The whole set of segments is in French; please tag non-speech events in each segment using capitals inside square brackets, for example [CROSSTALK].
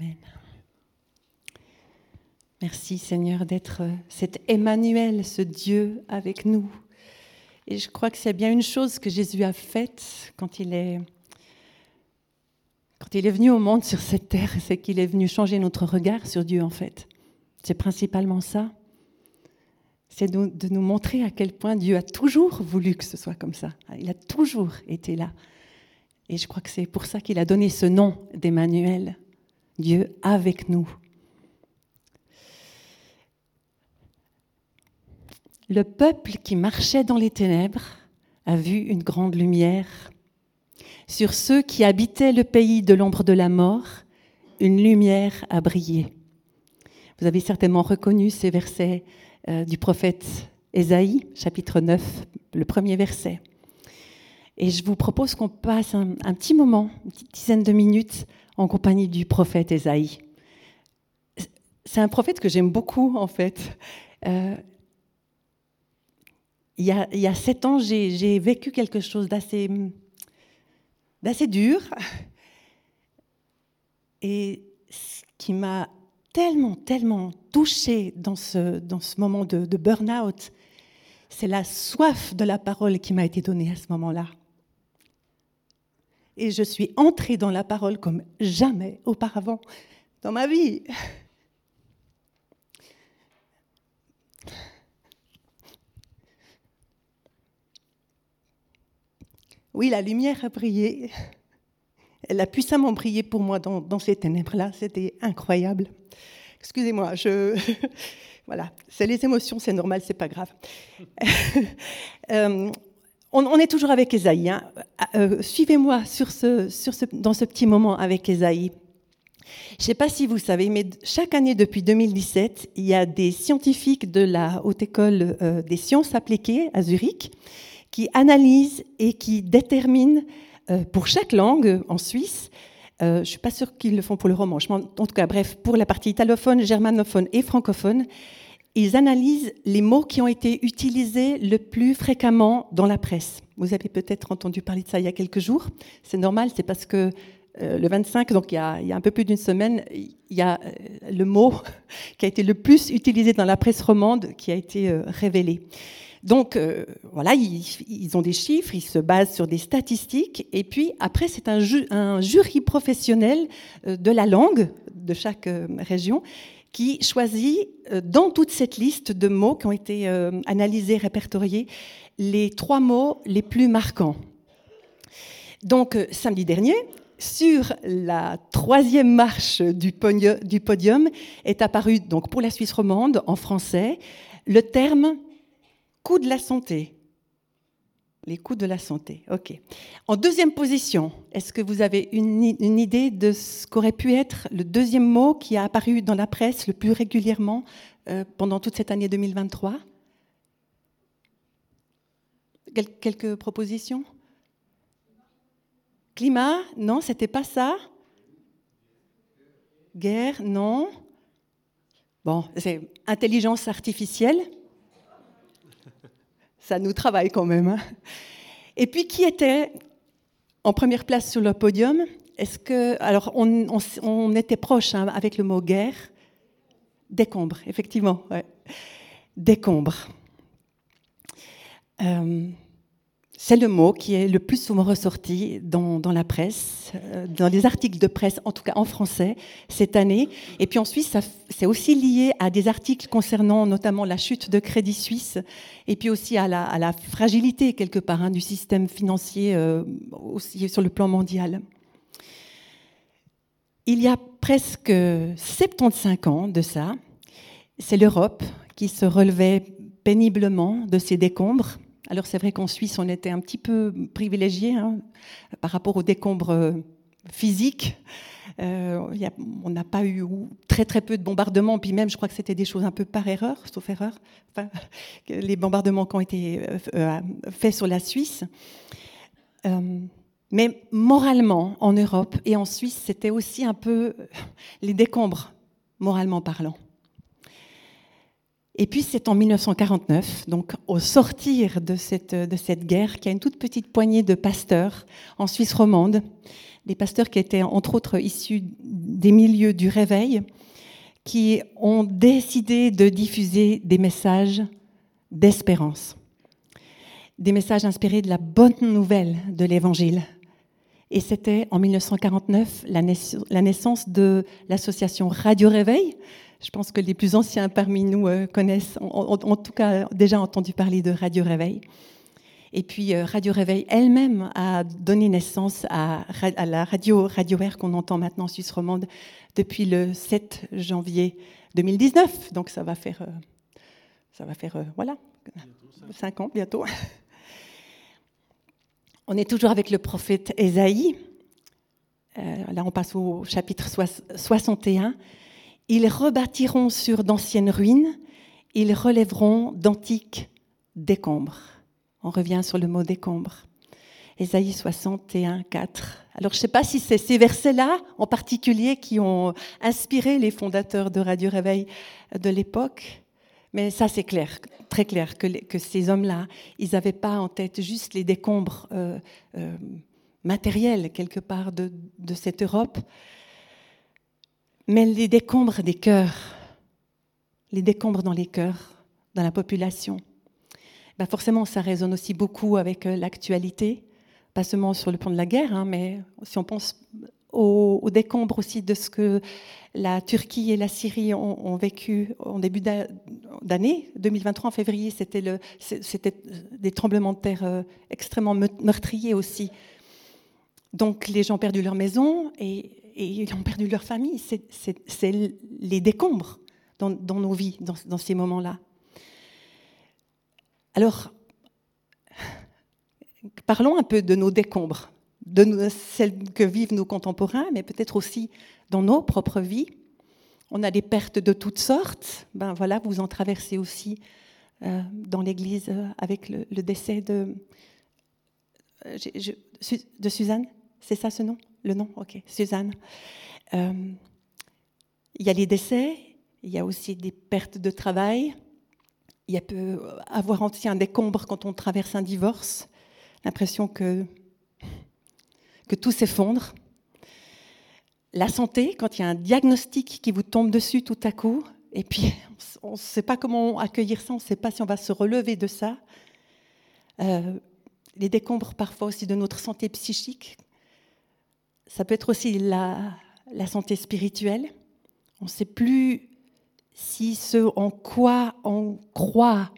Amen. Merci Seigneur d'être cet Emmanuel, ce Dieu avec nous. Et je crois que c'est bien une chose que Jésus a faite quand il est, quand il est venu au monde sur cette terre, c'est qu'il est venu changer notre regard sur Dieu en fait. C'est principalement ça. C'est de nous montrer à quel point Dieu a toujours voulu que ce soit comme ça. Il a toujours été là. Et je crois que c'est pour ça qu'il a donné ce nom d'Emmanuel, Dieu avec nous. Le peuple qui marchait dans les ténèbres a vu une grande lumière. Sur ceux qui habitaient le pays de l'ombre de la mort, une lumière a brillé. Vous avez certainement reconnu ces versets euh, du prophète Ésaïe, chapitre 9, le premier verset. Et je vous propose qu'on passe un, petit moment, une petite dizaine de minutes, en compagnie du prophète Ésaïe. C'est un prophète que j'aime beaucoup, en fait. Euh, il y, a, sept ans, j'ai vécu quelque chose d'assez dur et ce qui m'a tellement, tellement touchée dans ce, dans ce moment de burn-out, c'est la soif de la parole qui m'a été donnée à ce moment-là. Et je suis entrée dans la parole comme jamais auparavant dans ma vie. Oui, la lumière a brillé. Elle a puissamment brillé pour moi dans, ces ténèbres-là. C'était incroyable. Excusez-moi, je. [LAUGHS] voilà, c'est les émotions, c'est normal, c'est pas grave. [LAUGHS] Euh, on, est toujours avec Esaïe. Hein. Euh, suivez-moi dans ce petit moment avec Esaïe. Je ne sais pas si vous savez, mais chaque année depuis 2017, il y a des scientifiques de la Haute École euh, des sciences appliquées à Zurich qui analyse et qui détermine euh, pour chaque langue en Suisse, euh, je ne suis pas sûre qu'ils le font pour le roman, en tout cas, bref, pour la partie italophone, germanophone et francophone, ils analysent les mots qui ont été utilisés le plus fréquemment dans la presse. Vous avez peut-être entendu parler de ça il y a quelques jours. C'est normal, c'est parce que euh, le 25, donc il y, a, un peu plus d'une semaine, il y a le mot [LAUGHS] qui a été le plus utilisé dans la presse romande qui a été révélé. Donc euh, voilà, ils, ont des chiffres, ils se basent sur des statistiques, et puis après c'est un, jury professionnel euh, de la langue de chaque euh, région qui choisit dans toute cette liste de mots qui ont été analysés, répertoriés, les trois mots les plus marquants. Donc samedi dernier, sur la troisième marche du podium est apparu donc pour la Suisse romande en français le terme coûts de la santé. Les coûts de la santé, ok. En deuxième position, est-ce que vous avez une, idée de ce qu'aurait pu être le deuxième mot qui a apparu dans la presse le plus régulièrement euh, pendant toute cette année 2023 Quelques propositions? Climat? Non, c'était pas ça. Guerre? Non. Bon, c'est intelligence artificielle ça nous travaille quand même. Hein. Et puis, qui était en première place sur le podium? Est-ce que, alors, on, était proche hein, avec le mot guerre. Décombre, effectivement. Décombre. Euh, c'est le mot qui est le plus souvent ressorti dans, la presse, euh, dans les articles de presse, en tout cas en français, cette année. Et puis en Suisse, c'est aussi lié à des articles concernant notamment la chute de Crédit Suisse, et puis aussi à la, fragilité, quelque part, hein, du système financier euh, sur le plan mondial. Il y a presque 75 ans de ça, c'est l'Europe qui se relevait péniblement de ses décombres alors c'est vrai qu'en Suisse, on était un petit peu privilégié hein, par rapport aux décombres euh, physiques. Euh, on n'a pas eu très très peu de bombardements, puis même je crois que c'était des choses un peu par erreur, sauf erreur, les bombardements qui ont été euh, faits sur la Suisse. mais moralement, en Europe et en Suisse, c'était aussi un peu les décombres, moralement parlant. Et puis c'est en 1949, donc au sortir de cette, de cette guerre, qu'il y a une toute petite poignée de pasteurs en Suisse romande, des pasteurs qui étaient entre autres issus des milieux du réveil, qui ont décidé de diffuser des messages d'espérance, des messages inspirés de la bonne nouvelle de l'Évangile. Et c'était en 1949 la naissance de l'association Radio Réveil. Je pense que les plus anciens parmi nous euh, connaissent, en, tout cas déjà entendu parler de Radio Réveil. Et puis euh, Radio Réveil elle-même a donné naissance à, la radio Radio Air qu'on entend maintenant en Suisse romande depuis le 7 janvier 2019. Donc ça va faire, euh, ça va faire voilà, 5 ans bientôt. On est toujours avec le prophète Ésaïe. là, on passe au chapitre 61. Ils rebâtiront sur d'anciennes ruines, ils relèveront d'antiques décombres. On revient sur le mot décombre. Ésaïe 61, 4. Alors, je ne sais pas si c'est ces versets-là en particulier qui ont inspiré les fondateurs de Radio Réveil de l'époque, mais ça, c'est clair, très clair, que, ces hommes-là, ils n'avaient pas en tête juste les décombres euh, euh, matériels, quelque part, de cette Europe, mais les décombres des cœurs, les décombres dans les cœurs, dans la population, ben forcément, ça résonne aussi beaucoup avec euh, l'actualité, pas seulement sur le plan de la guerre, hein, mais si on pense aux, décombres aussi de ce que la Turquie et la Syrie ont, vécu en début d'année 2023, en février, c'était des tremblements de terre euh, extrêmement meurtriers aussi. Donc les gens ont perdu leur maison et et ils ont perdu leur famille. C'est les décombres dans, nos vies, dans, ces moments-là. Alors, parlons un peu de nos décombres, de celles que vivent nos contemporains, mais peut-être aussi dans nos propres vies. On a des pertes de toutes sortes. Ben voilà, vous en traversez aussi euh, dans l'Église euh, avec le, décès de, euh, de Suzanne. C'est ça ce nom? Le nom Ok, Suzanne. Euh, il y a les décès, il y a aussi des pertes de travail, il y a peut avoir aussi un décombre quand on traverse un divorce, l'impression que, que tout s'effondre. La santé, quand il y a un diagnostic qui vous tombe dessus tout à coup, et puis on ne sait pas comment accueillir ça, on ne sait pas si on va se relever de ça. Euh, les décombres parfois aussi de notre santé psychique, ça peut être aussi la, santé spirituelle. On ne sait plus si ce en quoi on croit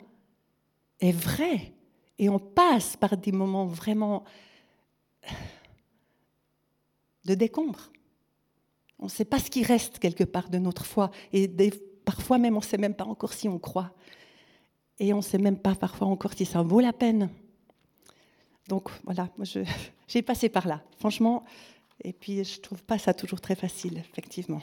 est vrai. Et on passe par des moments vraiment de décombre. On ne sait pas ce qui reste quelque part de notre foi. Et parfois même, on ne sait même pas encore si on croit. Et on ne sait même pas parfois encore si ça vaut la peine. Donc voilà, [LAUGHS] j'ai passé par là. Franchement, et puis, je ne trouve pas ça toujours très facile, effectivement.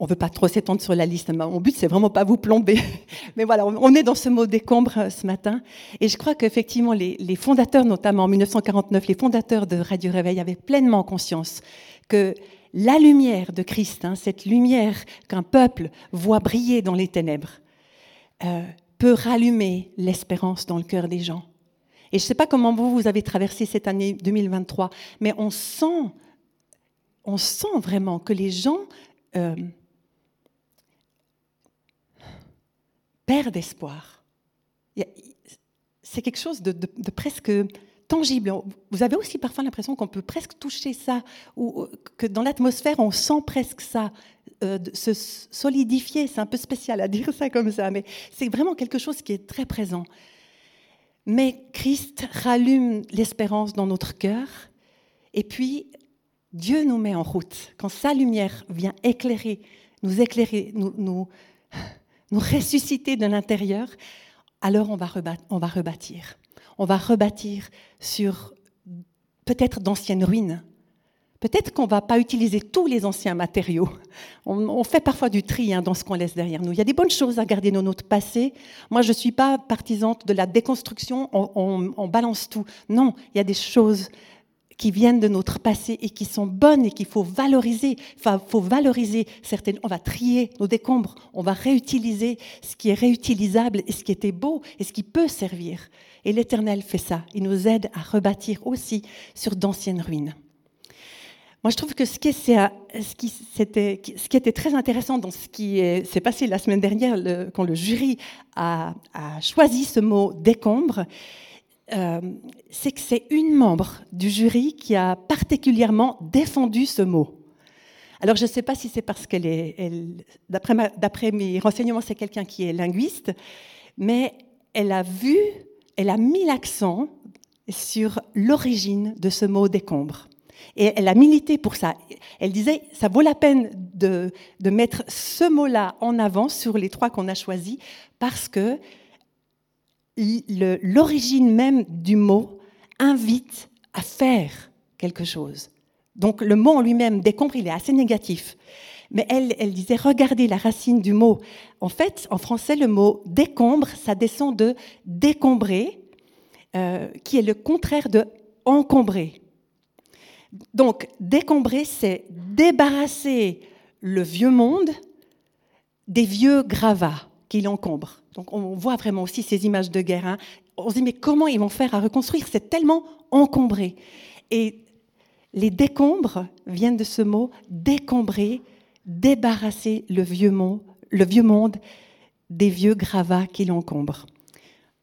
On ne veut pas trop s'étendre sur la liste. Mon but, c'est vraiment pas vous plomber. [LAUGHS] Mais voilà, on est dans ce mot décombre euh, ce matin. Et je crois qu'effectivement, les, fondateurs, notamment en 1949, les fondateurs de Radio Réveil avaient pleinement conscience que la lumière de Christ, hein, cette lumière qu'un peuple voit briller dans les ténèbres, euh, peut rallumer l'espérance dans le cœur des gens. Et je ne sais pas comment vous, vous avez traversé cette année 2023, mais on sent, on sent vraiment que les gens euh, perdent espoir. C'est quelque chose de, presque tangible. Vous avez aussi parfois l'impression qu'on peut presque toucher ça, ou que dans l'atmosphère, on sent presque ça euh, se solidifier. C'est un peu spécial à dire ça comme ça, mais c'est vraiment quelque chose qui est très présent. Mais Christ rallume l'espérance dans notre cœur et puis Dieu nous met en route. Quand sa lumière vient éclairer, nous éclairer, nous, nous, ressusciter de l'intérieur, alors on va, on va rebâtir. On va rebâtir sur peut-être d'anciennes ruines, Peut-être qu'on ne va pas utiliser tous les anciens matériaux. On, fait parfois du tri hein, dans ce qu'on laisse derrière nous. Il y a des bonnes choses à garder dans notre passé. Moi, je ne suis pas partisante de la déconstruction, on, balance tout. Non, il y a des choses qui viennent de notre passé et qui sont bonnes et qu'il faut valoriser. Faut valoriser certaines. On va trier nos décombres, on va réutiliser ce qui est réutilisable et ce qui était beau et ce qui peut servir. Et l'Éternel fait ça. Il nous aide à rebâtir aussi sur d'anciennes ruines. Moi, je trouve que ce qui, ce qui, était, très intéressant dans ce qui s'est passé la semaine dernière, quand le jury a, a choisi ce mot décombre, euh, c'est que c'est une membre du jury qui a particulièrement défendu ce mot. Alors je ne sais pas si c'est parce qu'elle est, d'après mes renseignements, c'est quelqu'un qui est linguiste, mais elle a vu, elle a mis l'accent sur l'origine de ce mot décombre. Et elle a milité pour ça. Elle disait, ça vaut la peine de, mettre ce mot-là en avant sur les trois qu'on a choisis, parce que l'origine même du mot invite à faire quelque chose. Donc le mot en lui-même, décombre, il est assez négatif. Mais elle, elle disait, regardez la racine du mot. En fait, en français, le mot décombre, ça descend de décombrer, euh, qui est le contraire de encombrer. Donc, décombrer, c'est débarrasser le vieux monde des vieux gravats qui l'encombrent. Donc on voit vraiment aussi ces images de guerre. Hein. On se dit mais comment ils vont faire à reconstruire? C'est tellement encombré. Et les décombres viennent de ce mot décombrer, débarrasser le vieux monde, le vieux monde des vieux gravats qui l'encombrent.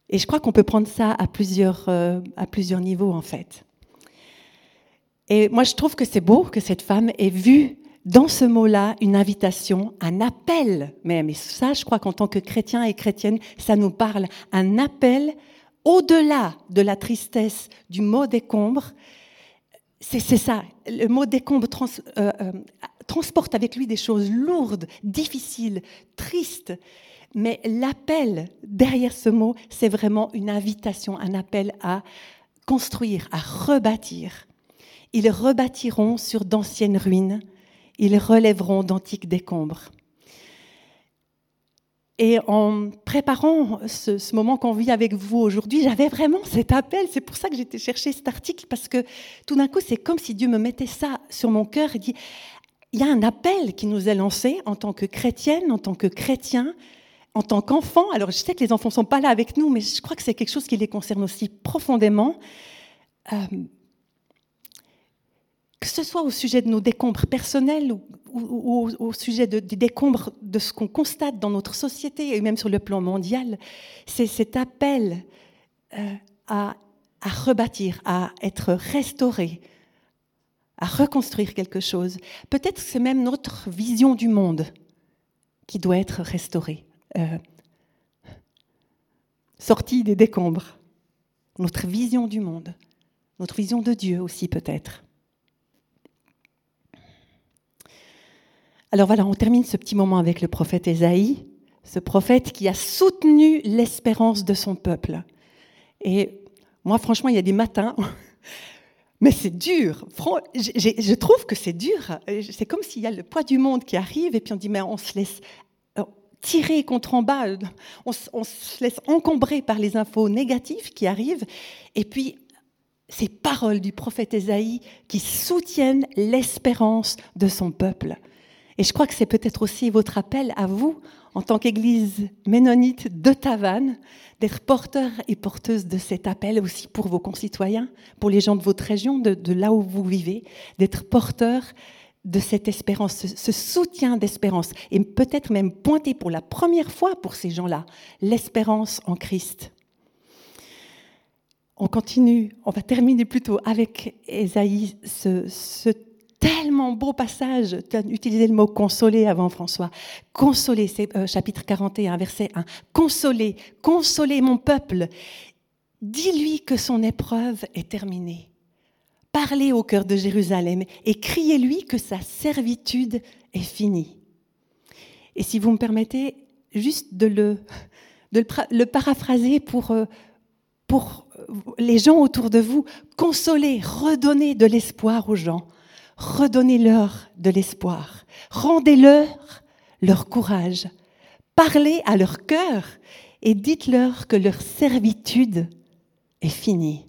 Et je crois qu'on peut prendre ça à plusieurs, euh, à plusieurs niveaux en fait. Et moi je trouve que c'est beau que cette femme ait vu dans ce mot-là une invitation, un appel même. Et ça, je crois qu'en tant que chrétien et chrétienne, ça nous parle. Un appel au-delà de la tristesse du mot décombre. C'est ça. Le mot décombre euh, euh, transporte avec lui des choses lourdes, difficiles, tristes. Mais l'appel derrière ce mot, c'est vraiment une invitation, un appel à construire, à rebâtir. Ils rebâtiront sur d'anciennes ruines ils relèveront d'antiques décombres. Et en préparant ce, moment qu'on vit avec vous aujourd'hui, j'avais vraiment cet appel. C'est pour ça que j'étais chercher cet article, parce que tout d'un coup, c'est comme si Dieu me mettait ça sur mon cœur et dit, il y a un appel qui nous est lancé en tant que chrétienne, en tant que chrétien, en tant qu'enfant. Alors je sais que les enfants ne sont pas là avec nous, mais je crois que c'est quelque chose qui les concerne aussi profondément. Euh, que ce soit au sujet de nos décombres personnels ou, au sujet des décombres de ce qu'on constate dans notre société et même sur le plan mondial, c'est cet appel euh, à, rebâtir, à être restauré, à reconstruire quelque chose. Peut-être c'est même notre vision du monde qui doit être restaurée, euh, sortie des décombres. Notre vision du monde, notre vision de Dieu aussi peut-être. Alors voilà, on termine ce petit moment avec le prophète Ésaïe, ce prophète qui a soutenu l'espérance de son peuple. Et moi, franchement, il y a des matins, [LAUGHS] mais c'est dur. Je trouve que c'est dur. C'est comme s'il y a le poids du monde qui arrive et puis on dit, mais on se laisse euh, tirer contre en bas, on, se laisse encombrer par les infos négatives qui arrivent. Et puis, ces paroles du prophète Ésaïe qui soutiennent l'espérance de son peuple. Et je crois que c'est peut-être aussi votre appel à vous, en tant qu'Église ménonite de Tavannes, d'être porteur et porteuse de cet appel aussi pour vos concitoyens, pour les gens de votre région, de, là où vous vivez, d'être porteur de cette espérance, ce, soutien d'espérance, et peut-être même pointer pour la première fois pour ces gens-là l'espérance en Christ. On continue, on va terminer plutôt avec Esaïe, ce, ce tellement beau passage. Tu as utilisé le mot consoler avant, François. Consoler, c'est euh, chapitre 41, verset 1. Consoler, consoler mon peuple. Dis-lui que son épreuve est terminée. Parlez au cœur de Jérusalem et criez-lui que sa servitude est finie. Et si vous me permettez juste de le, de le paraphraser pour, euh, pour les gens autour de vous, consoler, redonner de l'espoir aux gens redonnez-leur de l'espoir, rendez-leur leur courage, parlez à leur cœur et dites-leur que leur servitude est finie.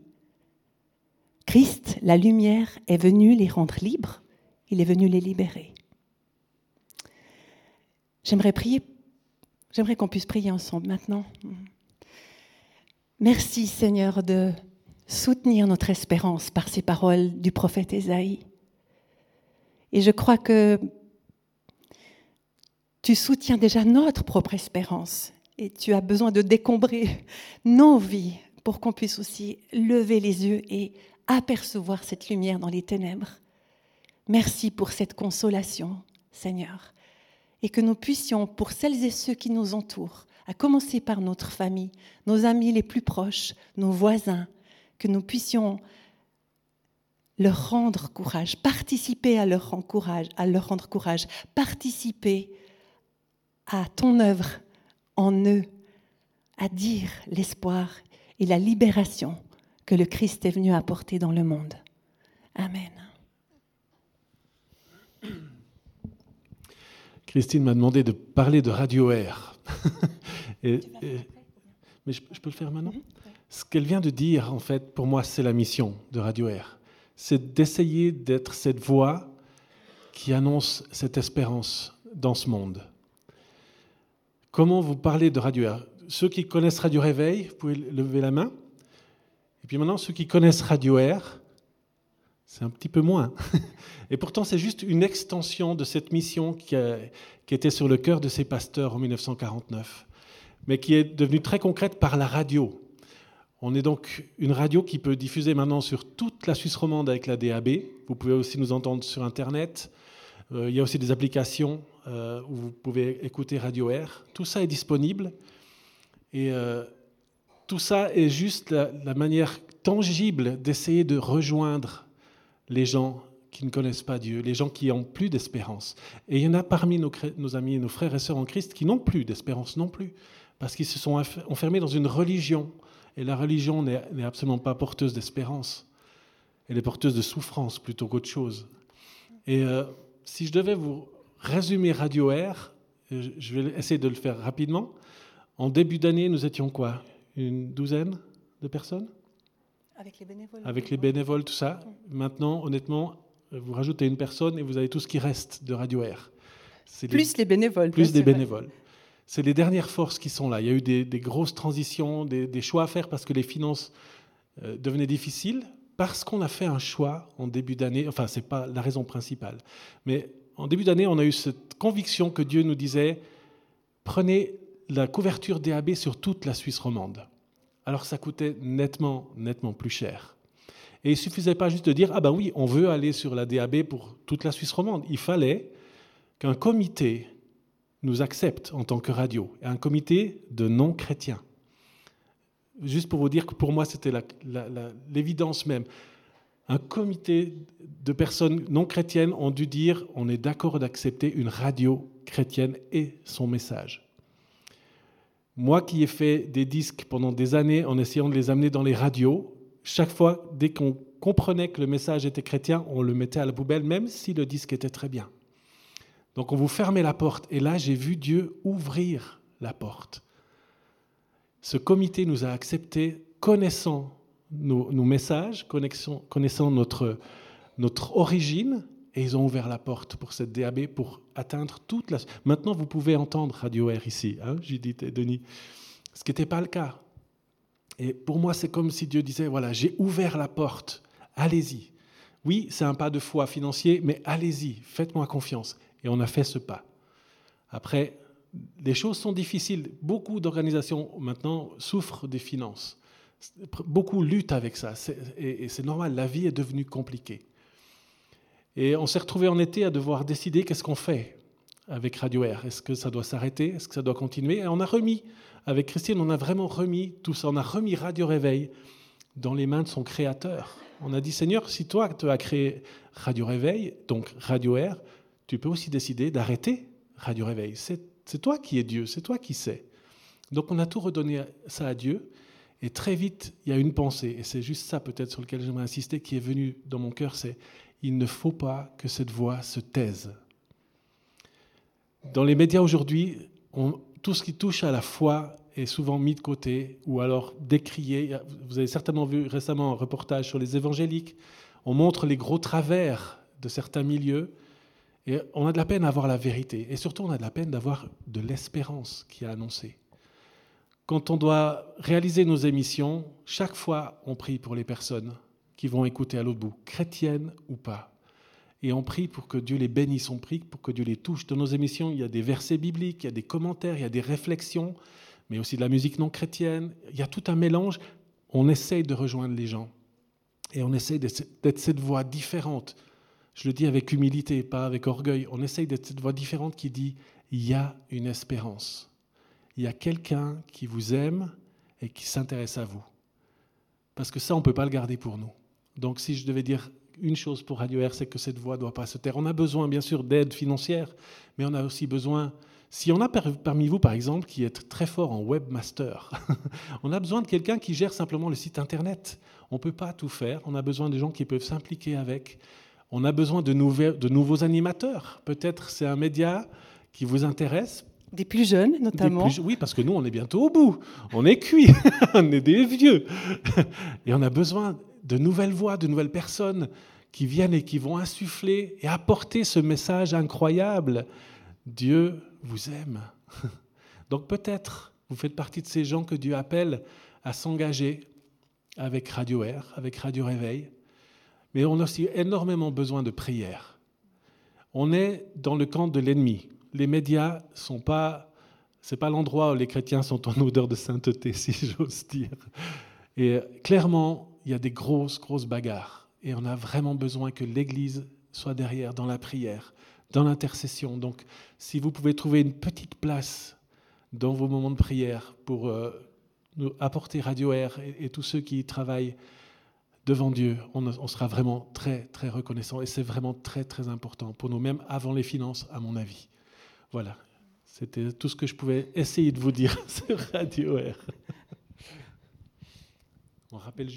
Christ, la lumière, est venu les rendre libres, il est venu les libérer. J'aimerais prier, j'aimerais qu'on puisse prier ensemble maintenant. Merci Seigneur de soutenir notre espérance par ces paroles du prophète Ésaïe. Et je crois que tu soutiens déjà notre propre espérance et tu as besoin de décombrer [LAUGHS] nos vies pour qu'on puisse aussi lever les yeux et apercevoir cette lumière dans les ténèbres. Merci pour cette consolation, Seigneur, et que nous puissions, pour celles et ceux qui nous entourent, à commencer par notre famille, nos amis les plus proches, nos voisins, que nous puissions leur rendre courage, participer à leur rendre courage, à leur rendre courage, participer à ton œuvre en eux, à dire l'espoir et la libération que le Christ est venu apporter dans le monde. Amen. Christine m'a demandé de parler de Radio [LAUGHS] Air. mais je, peux le faire maintenant? Mhm, Ce qu'elle vient de dire, en fait, pour moi, c'est la mission de Radio Air. C'est d'essayer d'être cette voix qui annonce cette espérance dans ce monde. Comment vous parlez de Radio Air Ceux qui connaissent Radio Réveil, vous pouvez lever la main. Et puis maintenant, ceux qui connaissent Radio Air, c'est un petit peu moins. [LAUGHS] Et pourtant, c'est juste une extension de cette mission qui, était sur le cœur de ces pasteurs en 1949, mais qui est devenue très concrète par la radio. On est donc une radio qui peut diffuser maintenant sur toute la Suisse romande avec la DAB. Vous pouvez aussi nous entendre sur Internet. Euh, il y a aussi des applications euh, où vous pouvez écouter Radio Air. Tout ça est disponible. Et euh, tout ça est juste la manière tangible d'essayer de rejoindre les gens qui ne connaissent pas Dieu, les gens qui n'ont plus d'espérance. Et il y en a parmi nos, amis et nos frères et sœurs en Christ qui n'ont plus d'espérance non plus, parce qu'ils se sont enfermés dans une religion. Et la religion n'est absolument pas porteuse d'espérance. Elle est porteuse de souffrance plutôt qu'autre chose. Et euh, si je devais vous résumer Radio Air, euh, je vais essayer de le faire rapidement. En début d'année, nous étions quoi? Une douzaine de personnes? Avec les bénévoles. Avec les bénévoles, tout ça. Maintenant, honnêtement, vous rajoutez une personne et vous avez tout ce qui reste de Radio Air. Plus les, bénévoles. Plus des bénévoles. C'est les dernières forces qui sont là. Il y a eu des, grosses transitions, des, choix à faire parce que les finances euh, devenaient difficiles, parce qu'on a fait un choix en début d'année. Enfin, ce n'est pas la raison principale. Mais en début d'année, on a eu cette conviction que Dieu nous disait, prenez la couverture DAB sur toute la Suisse romande. Alors ça coûtait nettement, nettement plus cher. Et il suffisait pas juste de dire, ah ben oui, on veut aller sur la DAB pour toute la Suisse romande. Il fallait qu'un comité nous accepte en tant que radio, un comité de non-chrétiens. Juste pour vous dire que pour moi, c'était l'évidence même. Un comité de personnes non chrétiennes ont dû dire, on est d'accord d'accepter une radio chrétienne et son message. Moi qui ai fait des disques pendant des années en essayant de les amener dans les radios, chaque fois, dès qu'on comprenait que le message était chrétien, on le mettait à la poubelle, même si le disque était très bien. Donc on vous fermait la porte. Et là, j'ai vu Dieu ouvrir la porte. Ce comité nous a acceptés, connaissant nos, messages, connaissant, notre, notre origine, et ils ont ouvert la porte pour cette DAB pour atteindre toute la. Maintenant, vous pouvez entendre Radio Air ici, hein, Judith et Denis, ce qui n'était pas le cas. Et pour moi, c'est comme si Dieu disait voilà, j'ai ouvert la porte, allez-y. Oui, c'est un pas de foi financier, mais allez-y, faites-moi confiance. Et on a fait ce pas. Après, les choses sont difficiles. Beaucoup d'organisations maintenant souffrent des finances. Beaucoup luttent avec ça. Et c'est normal, la vie est devenue compliquée. Et on s'est retrouvé en été à devoir décider qu'est-ce qu'on fait avec Radio Air. Est-ce que ça doit s'arrêter? Est-ce que ça doit continuer? Et on a remis, avec Christine, on a vraiment remis tout ça. On a remis Radio Réveil dans les mains de son créateur. On a dit, Seigneur, si toi tu as créé Radio Réveil, donc Radio Air, tu peux aussi décider d'arrêter Radio Réveil. C'est toi qui es Dieu, c'est toi qui sais. Donc on a tout redonné ça à Dieu. Et très vite, il y a une pensée, et c'est juste ça peut-être sur lequel j'aimerais insister, qui est venu dans mon cœur, c'est il ne faut pas que cette voix se taise. Dans les médias aujourd'hui, tout ce qui touche à la foi est souvent mis de côté ou alors décrié. Vous avez certainement vu récemment un reportage sur les évangéliques. On montre les gros travers de certains milieux et on a de la peine à avoir la vérité. Et surtout, on a de la peine d'avoir de l'espérance qui est annoncée. Quand on doit réaliser nos émissions, chaque fois, on prie pour les personnes qui vont écouter à l'autre bout, chrétiennes ou pas. Et on prie pour que Dieu les bénisse, on prie pour que Dieu les touche. Dans nos émissions, il y a des versets bibliques, il y a des commentaires, il y a des réflexions, mais aussi de la musique non chrétienne. Il y a tout un mélange. On essaye de rejoindre les gens. Et on essaye d'être cette voix différente. Je le dis avec humilité, pas avec orgueil. On essaye d'être cette voix différente qui dit, il y a une espérance. Il y a quelqu'un qui vous aime et qui s'intéresse à vous. Parce que ça, on ne peut pas le garder pour nous. Donc si je devais dire une chose pour Radio Air, c'est que cette voix ne doit pas se taire. On a besoin, bien sûr, d'aide financière, mais on a aussi besoin. Si on a parmi vous, par exemple, qui est très fort en webmaster, [LAUGHS] on a besoin de quelqu'un qui gère simplement le site Internet. On ne peut pas tout faire. On a besoin de gens qui peuvent s'impliquer avec. On a besoin de, de nouveaux animateurs. Peut-être c'est un média qui vous intéresse. Des plus jeunes, notamment. oui, parce que nous, on est bientôt au bout. On est cuit. [LAUGHS] on est des vieux. [LAUGHS] Et on a besoin de nouvelles voix, de nouvelles personnes qui viennent et qui vont insuffler et apporter ce message incroyable. Dieu vous aime. [LAUGHS] Donc peut-être vous faites partie de ces gens que Dieu appelle à s'engager avec Radio Air, avec Radio Réveil. Mais on a aussi énormément besoin de prière. On est dans le camp de l'ennemi. Les médias sont pas c'est pas l'endroit où les chrétiens sont en odeur de sainteté, [LAUGHS] si j'ose dire. Et clairement, il y a des grosses, grosses bagarres. Et on a vraiment besoin que l'Église soit derrière dans la prière, dans l'intercession. Donc, si vous pouvez trouver une petite place dans vos moments de prière pour euh, nous apporter Radio Air et, tous ceux qui y travaillent devant Dieu, on, sera vraiment très, très reconnaissant. Et c'est vraiment très, très important pour nous, même avant les finances, à mon avis. Voilà, c'était tout ce que je pouvais essayer de vous dire [LAUGHS] sur Radio Air. On rappelle